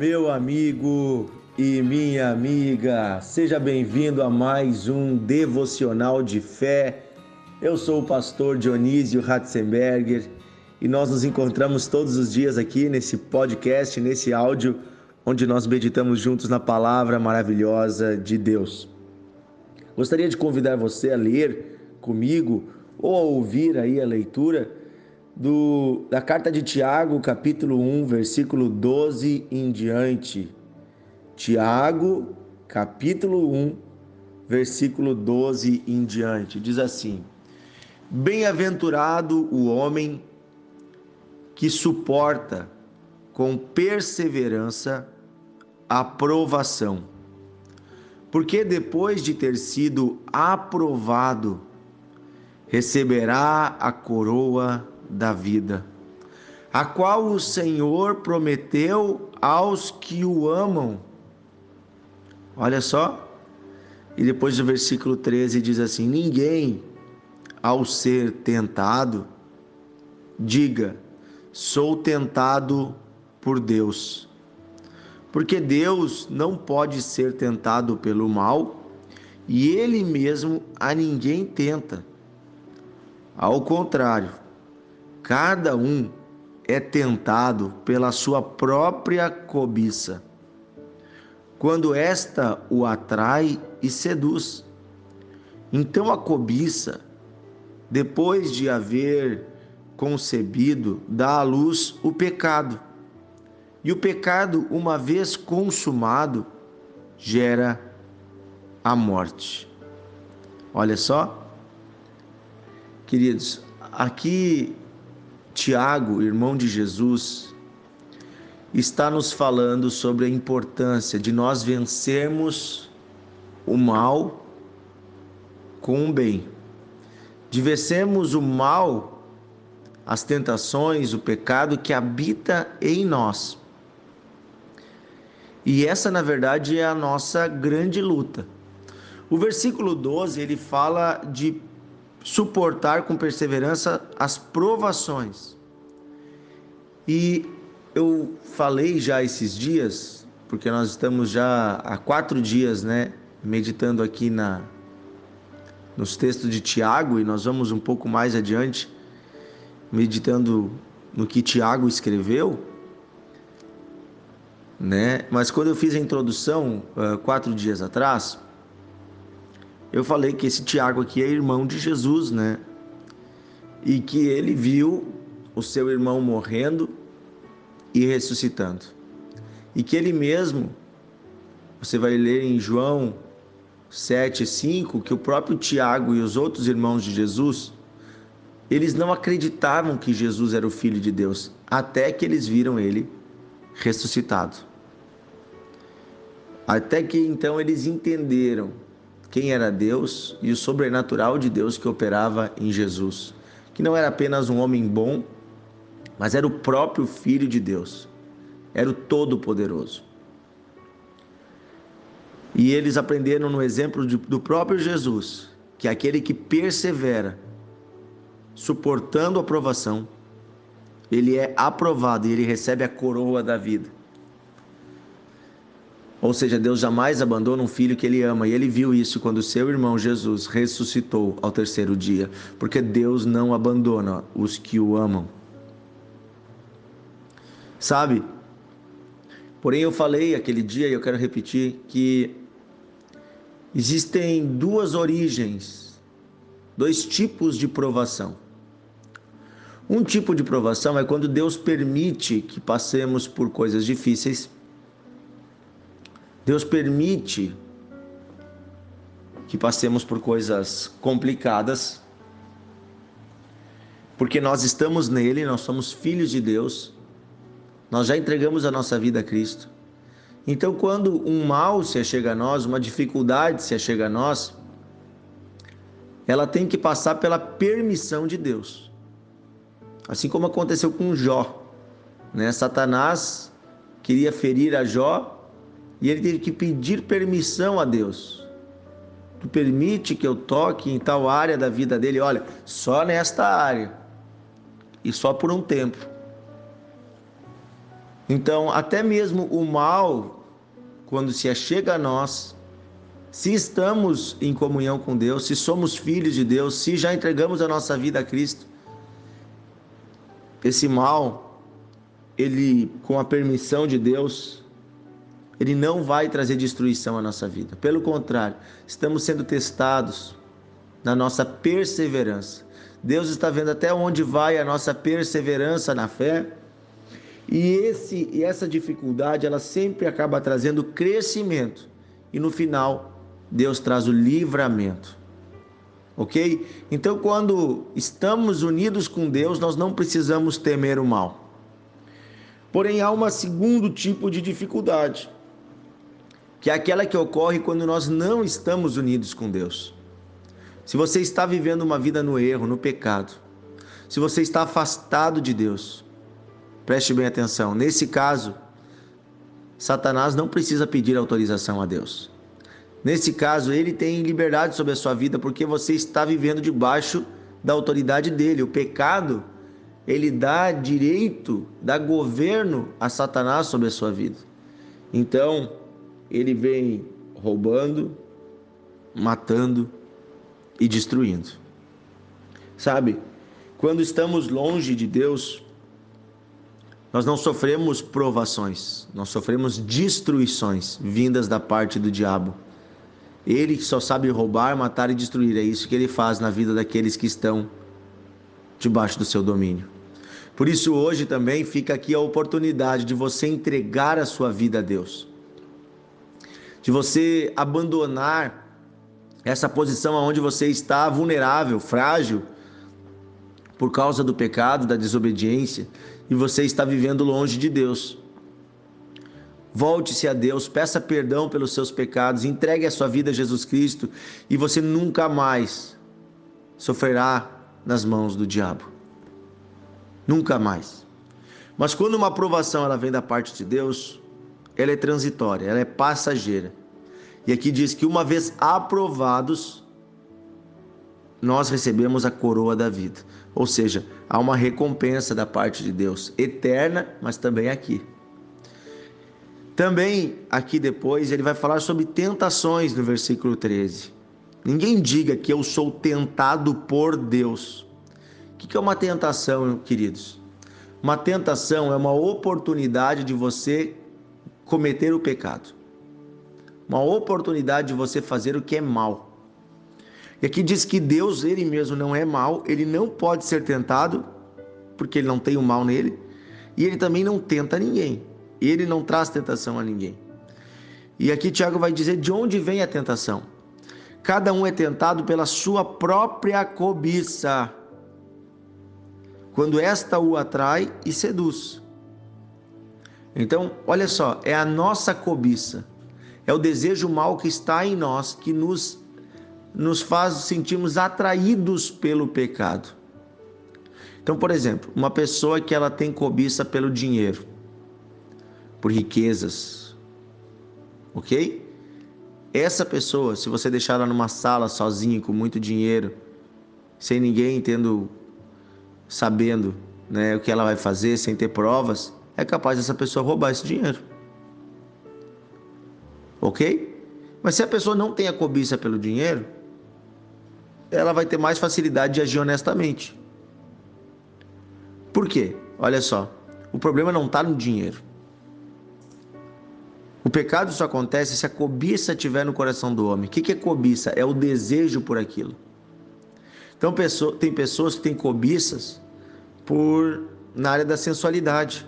meu amigo e minha amiga, seja bem-vindo a mais um devocional de fé. Eu sou o pastor Dionísio Ratzenberger e nós nos encontramos todos os dias aqui nesse podcast, nesse áudio, onde nós meditamos juntos na palavra maravilhosa de Deus. Gostaria de convidar você a ler comigo ou a ouvir aí a leitura do, da carta de Tiago, capítulo 1, versículo 12 em diante. Tiago, capítulo 1, versículo 12 em diante. Diz assim: Bem-aventurado o homem que suporta com perseverança a provação. Porque depois de ter sido aprovado, receberá a coroa da vida, a qual o Senhor prometeu aos que o amam. Olha só, e depois do versículo 13 diz assim: Ninguém, ao ser tentado, diga, sou tentado por Deus. Porque Deus não pode ser tentado pelo mal e ele mesmo a ninguém tenta. Ao contrário, cada um é tentado pela sua própria cobiça. Quando esta o atrai e seduz. Então a cobiça, depois de haver concebido, dá à luz o pecado. E o pecado, uma vez consumado, gera a morte. Olha só, queridos, aqui Tiago, irmão de Jesus, está nos falando sobre a importância de nós vencermos o mal com o bem. De vencermos o mal as tentações, o pecado que habita em nós. E essa, na verdade, é a nossa grande luta. O versículo 12, ele fala de suportar com perseverança as provações. E eu falei já esses dias, porque nós estamos já há quatro dias, né, meditando aqui na nos textos de Tiago e nós vamos um pouco mais adiante meditando no que Tiago escreveu, né? Mas quando eu fiz a introdução uh, quatro dias atrás, eu falei que esse Tiago aqui é irmão de Jesus, né? E que ele viu o seu irmão morrendo e ressuscitando. E que ele mesmo, você vai ler em João 7, 5, que o próprio Tiago e os outros irmãos de Jesus eles não acreditavam que Jesus era o Filho de Deus, até que eles viram ele ressuscitado. Até que então eles entenderam quem era Deus e o sobrenatural de Deus que operava em Jesus, que não era apenas um homem bom, mas era o próprio Filho de Deus, era o Todo-Poderoso. E eles aprenderam no exemplo do próprio Jesus, que é aquele que persevera suportando a provação, ele é aprovado e ele recebe a coroa da vida. Ou seja, Deus jamais abandona um filho que ele ama, e ele viu isso quando seu irmão Jesus ressuscitou ao terceiro dia, porque Deus não abandona os que o amam. Sabe? Porém, eu falei aquele dia e eu quero repetir que existem duas origens, dois tipos de provação. Um tipo de provação é quando Deus permite que passemos por coisas difíceis. Deus permite que passemos por coisas complicadas, porque nós estamos nele, nós somos filhos de Deus, nós já entregamos a nossa vida a Cristo. Então, quando um mal se achega a nós, uma dificuldade se achega a nós, ela tem que passar pela permissão de Deus. Assim como aconteceu com Jó. Né? Satanás queria ferir a Jó e ele teve que pedir permissão a Deus. Tu permite que eu toque em tal área da vida dele? Olha, só nesta área e só por um tempo. Então, até mesmo o mal, quando se achega a nós, se estamos em comunhão com Deus, se somos filhos de Deus, se já entregamos a nossa vida a Cristo, esse mal, ele, com a permissão de Deus, ele não vai trazer destruição à nossa vida. Pelo contrário, estamos sendo testados na nossa perseverança. Deus está vendo até onde vai a nossa perseverança na fé. E, esse, e essa dificuldade, ela sempre acaba trazendo crescimento. E no final, Deus traz o livramento. Ok? Então, quando estamos unidos com Deus, nós não precisamos temer o mal. Porém, há um segundo tipo de dificuldade, que é aquela que ocorre quando nós não estamos unidos com Deus. Se você está vivendo uma vida no erro, no pecado, se você está afastado de Deus, preste bem atenção. Nesse caso, Satanás não precisa pedir autorização a Deus. Nesse caso, ele tem liberdade sobre a sua vida porque você está vivendo debaixo da autoridade dele. O pecado, ele dá direito, dá governo a Satanás sobre a sua vida. Então, ele vem roubando, matando e destruindo. Sabe? Quando estamos longe de Deus, nós não sofremos provações, nós sofremos destruições vindas da parte do diabo. Ele que só sabe roubar, matar e destruir. É isso que ele faz na vida daqueles que estão debaixo do seu domínio. Por isso, hoje também fica aqui a oportunidade de você entregar a sua vida a Deus, de você abandonar essa posição onde você está vulnerável, frágil, por causa do pecado, da desobediência, e você está vivendo longe de Deus. Volte-se a Deus, peça perdão pelos seus pecados, entregue a sua vida a Jesus Cristo e você nunca mais sofrerá nas mãos do diabo. Nunca mais. Mas quando uma aprovação ela vem da parte de Deus, ela é transitória, ela é passageira. E aqui diz que uma vez aprovados, nós recebemos a coroa da vida. Ou seja, há uma recompensa da parte de Deus, eterna, mas também aqui. Também aqui depois ele vai falar sobre tentações no versículo 13. Ninguém diga que eu sou tentado por Deus. O que é uma tentação, queridos? Uma tentação é uma oportunidade de você cometer o pecado, uma oportunidade de você fazer o que é mal. E aqui diz que Deus, ele mesmo, não é mal, ele não pode ser tentado, porque ele não tem o mal nele, e ele também não tenta ninguém. Ele não traz tentação a ninguém. E aqui Tiago vai dizer de onde vem a tentação. Cada um é tentado pela sua própria cobiça, quando esta o atrai e seduz. Então, olha só, é a nossa cobiça, é o desejo mal que está em nós que nos nos faz sentirmos atraídos pelo pecado. Então, por exemplo, uma pessoa que ela tem cobiça pelo dinheiro, por riquezas. Ok? Essa pessoa, se você deixar ela numa sala sozinha com muito dinheiro, sem ninguém tendo, sabendo né, o que ela vai fazer, sem ter provas, é capaz dessa pessoa roubar esse dinheiro. Ok? Mas se a pessoa não tem a cobiça pelo dinheiro, ela vai ter mais facilidade de agir honestamente. Por quê? Olha só, o problema não está no dinheiro. O pecado só acontece se a cobiça estiver no coração do homem. O que é cobiça? É o desejo por aquilo. Então tem pessoas que têm cobiças por na área da sensualidade,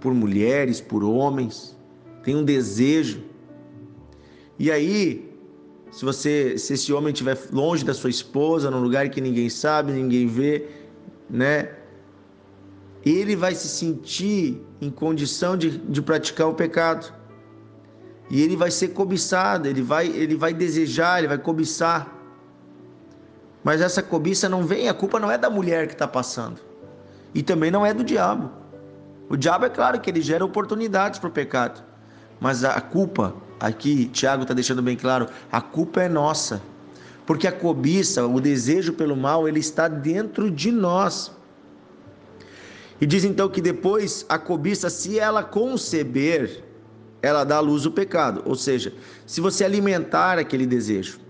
por mulheres, por homens, tem um desejo. E aí, se você, se esse homem estiver longe da sua esposa, num lugar que ninguém sabe, ninguém vê, né? Ele vai se sentir em condição de, de praticar o pecado e ele vai ser cobiçado, ele vai, ele vai desejar, ele vai cobiçar. Mas essa cobiça não vem, a culpa não é da mulher que está passando. E também não é do diabo. O diabo é claro que ele gera oportunidades para o pecado. Mas a culpa, aqui Tiago está deixando bem claro, a culpa é nossa. Porque a cobiça, o desejo pelo mal, ele está dentro de nós. E diz então que depois a cobiça, se ela conceber, ela dá à luz o pecado. Ou seja, se você alimentar aquele desejo.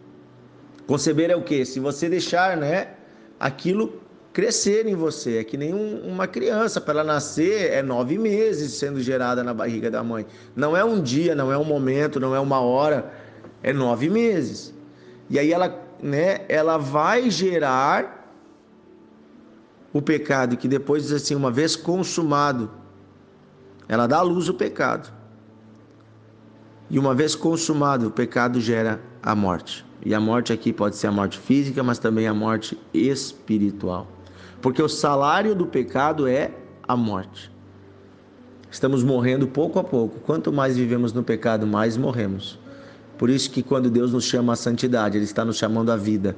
Conceber é o que? Se você deixar, né, aquilo crescer em você. É que nem um, uma criança, para ela nascer, é nove meses sendo gerada na barriga da mãe. Não é um dia, não é um momento, não é uma hora, é nove meses. E aí ela, né, ela vai gerar o pecado, que depois assim, uma vez consumado, ela dá à luz o pecado. E uma vez consumado, o pecado gera a morte. E a morte aqui pode ser a morte física, mas também a morte espiritual. Porque o salário do pecado é a morte. Estamos morrendo pouco a pouco. Quanto mais vivemos no pecado, mais morremos. Por isso que quando Deus nos chama à santidade, Ele está nos chamando à vida.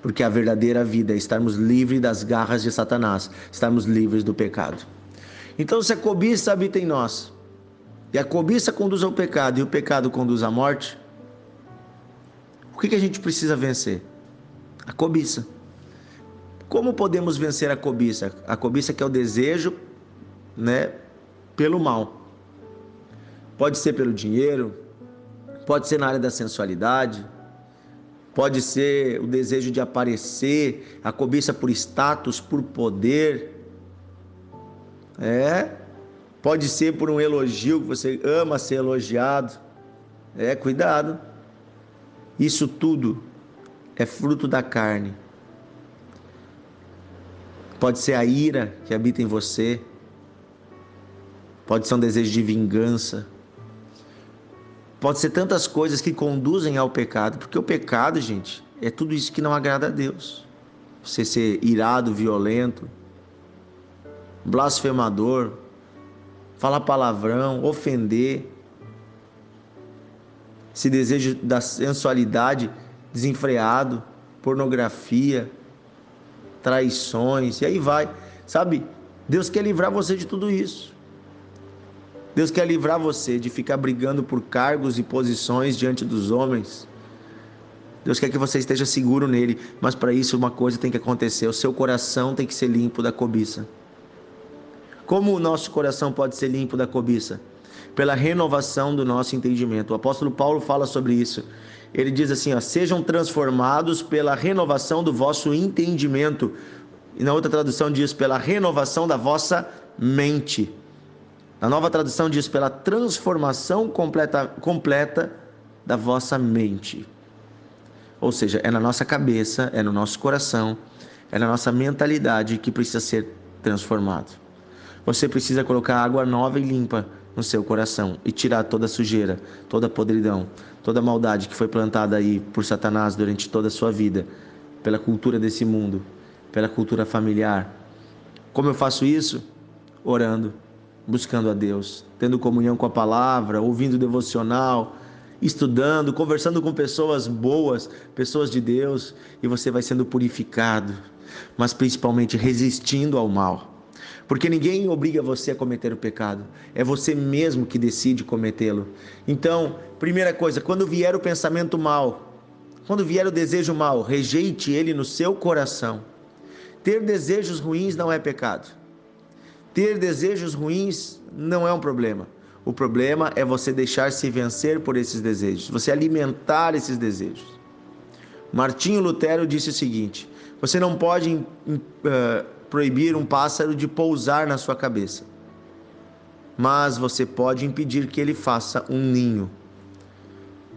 Porque a verdadeira vida é estarmos livres das garras de Satanás, estarmos livres do pecado. Então, se a cobiça habita em nós, e a cobiça conduz ao pecado, e o pecado conduz à morte, o que, que a gente precisa vencer? A cobiça. Como podemos vencer a cobiça? A cobiça que é o desejo, né, pelo mal. Pode ser pelo dinheiro, pode ser na área da sensualidade, pode ser o desejo de aparecer, a cobiça por status, por poder. É, pode ser por um elogio que você ama ser elogiado. É, cuidado. Isso tudo é fruto da carne. Pode ser a ira que habita em você. Pode ser um desejo de vingança. Pode ser tantas coisas que conduzem ao pecado, porque o pecado, gente, é tudo isso que não agrada a Deus. Você ser irado, violento, blasfemador, falar palavrão, ofender, esse desejo da sensualidade desenfreado, pornografia, traições, e aí vai. Sabe? Deus quer livrar você de tudo isso. Deus quer livrar você de ficar brigando por cargos e posições diante dos homens. Deus quer que você esteja seguro nele, mas para isso uma coisa tem que acontecer: o seu coração tem que ser limpo da cobiça. Como o nosso coração pode ser limpo da cobiça? Pela renovação do nosso entendimento. O apóstolo Paulo fala sobre isso. Ele diz assim: ó, sejam transformados pela renovação do vosso entendimento. E na outra tradução diz pela renovação da vossa mente. Na nova tradução diz pela transformação completa, completa da vossa mente. Ou seja, é na nossa cabeça, é no nosso coração, é na nossa mentalidade que precisa ser transformado. Você precisa colocar água nova e limpa no seu coração e tirar toda sujeira, toda podridão, toda maldade que foi plantada aí por Satanás durante toda a sua vida, pela cultura desse mundo, pela cultura familiar. Como eu faço isso? Orando, buscando a Deus, tendo comunhão com a palavra, ouvindo devocional, estudando, conversando com pessoas boas, pessoas de Deus, e você vai sendo purificado, mas principalmente resistindo ao mal. Porque ninguém obriga você a cometer o pecado, é você mesmo que decide cometê-lo. Então, primeira coisa, quando vier o pensamento mal, quando vier o desejo mal, rejeite ele no seu coração. Ter desejos ruins não é pecado. Ter desejos ruins não é um problema. O problema é você deixar-se vencer por esses desejos, você alimentar esses desejos. Martinho Lutero disse o seguinte: você não pode uh, proibir um pássaro de pousar na sua cabeça, mas você pode impedir que ele faça um ninho.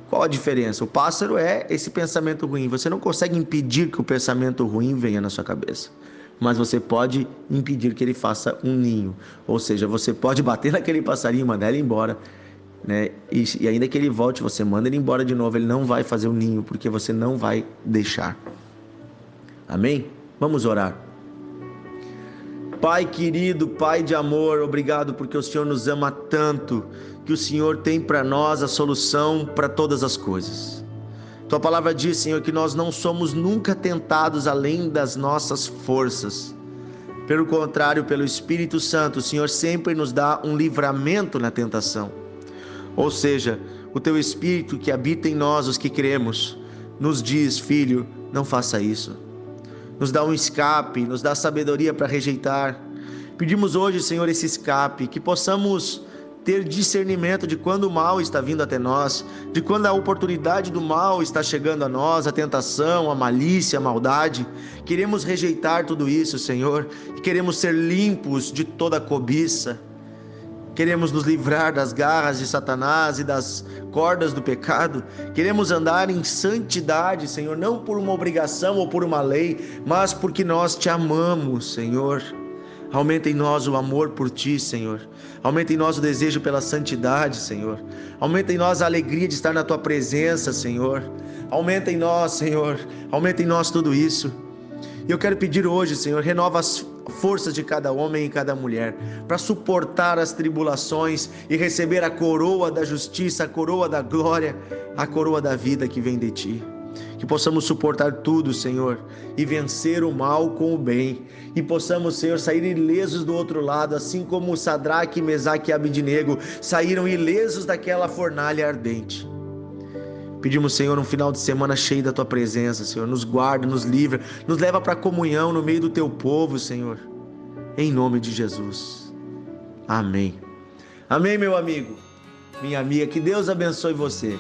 Qual a diferença? O pássaro é esse pensamento ruim. Você não consegue impedir que o pensamento ruim venha na sua cabeça mas você pode impedir que ele faça um ninho. Ou seja, você pode bater naquele passarinho, mandar ele embora, né? E, e, ainda que ele volte, você manda ele embora de novo, ele não vai fazer o um ninho, porque você não vai deixar. Amém? Vamos orar. Pai querido, Pai de amor, obrigado porque o Senhor nos ama tanto, que o Senhor tem para nós a solução para todas as coisas. Tua palavra diz, Senhor, que nós não somos nunca tentados além das nossas forças. Pelo contrário, pelo Espírito Santo, o Senhor sempre nos dá um livramento na tentação. Ou seja, o teu Espírito que habita em nós, os que cremos, nos diz, filho, não faça isso. Nos dá um escape, nos dá sabedoria para rejeitar. Pedimos hoje, Senhor, esse escape, que possamos ter discernimento de quando o mal está vindo até nós, de quando a oportunidade do mal está chegando a nós, a tentação, a malícia, a maldade. Queremos rejeitar tudo isso, Senhor, e queremos ser limpos de toda cobiça. Queremos nos livrar das garras de Satanás e das cordas do pecado. Queremos andar em santidade, Senhor, não por uma obrigação ou por uma lei, mas porque nós te amamos, Senhor. Aumenta em nós o amor por ti, Senhor. Aumenta em nós o desejo pela santidade, Senhor. Aumenta em nós a alegria de estar na tua presença, Senhor. Aumenta em nós, Senhor. Aumenta em nós tudo isso. E eu quero pedir hoje, Senhor, renova as forças de cada homem e cada mulher para suportar as tribulações e receber a coroa da justiça, a coroa da glória, a coroa da vida que vem de ti que possamos suportar tudo, Senhor, e vencer o mal com o bem, e possamos, Senhor, sair ilesos do outro lado, assim como Sadraque, Mesaque e Abidinego saíram ilesos daquela fornalha ardente. Pedimos, Senhor, um final de semana cheio da tua presença, Senhor. Nos guarda, nos livra, nos leva para a comunhão no meio do teu povo, Senhor. Em nome de Jesus. Amém. Amém, meu amigo. Minha amiga, que Deus abençoe você.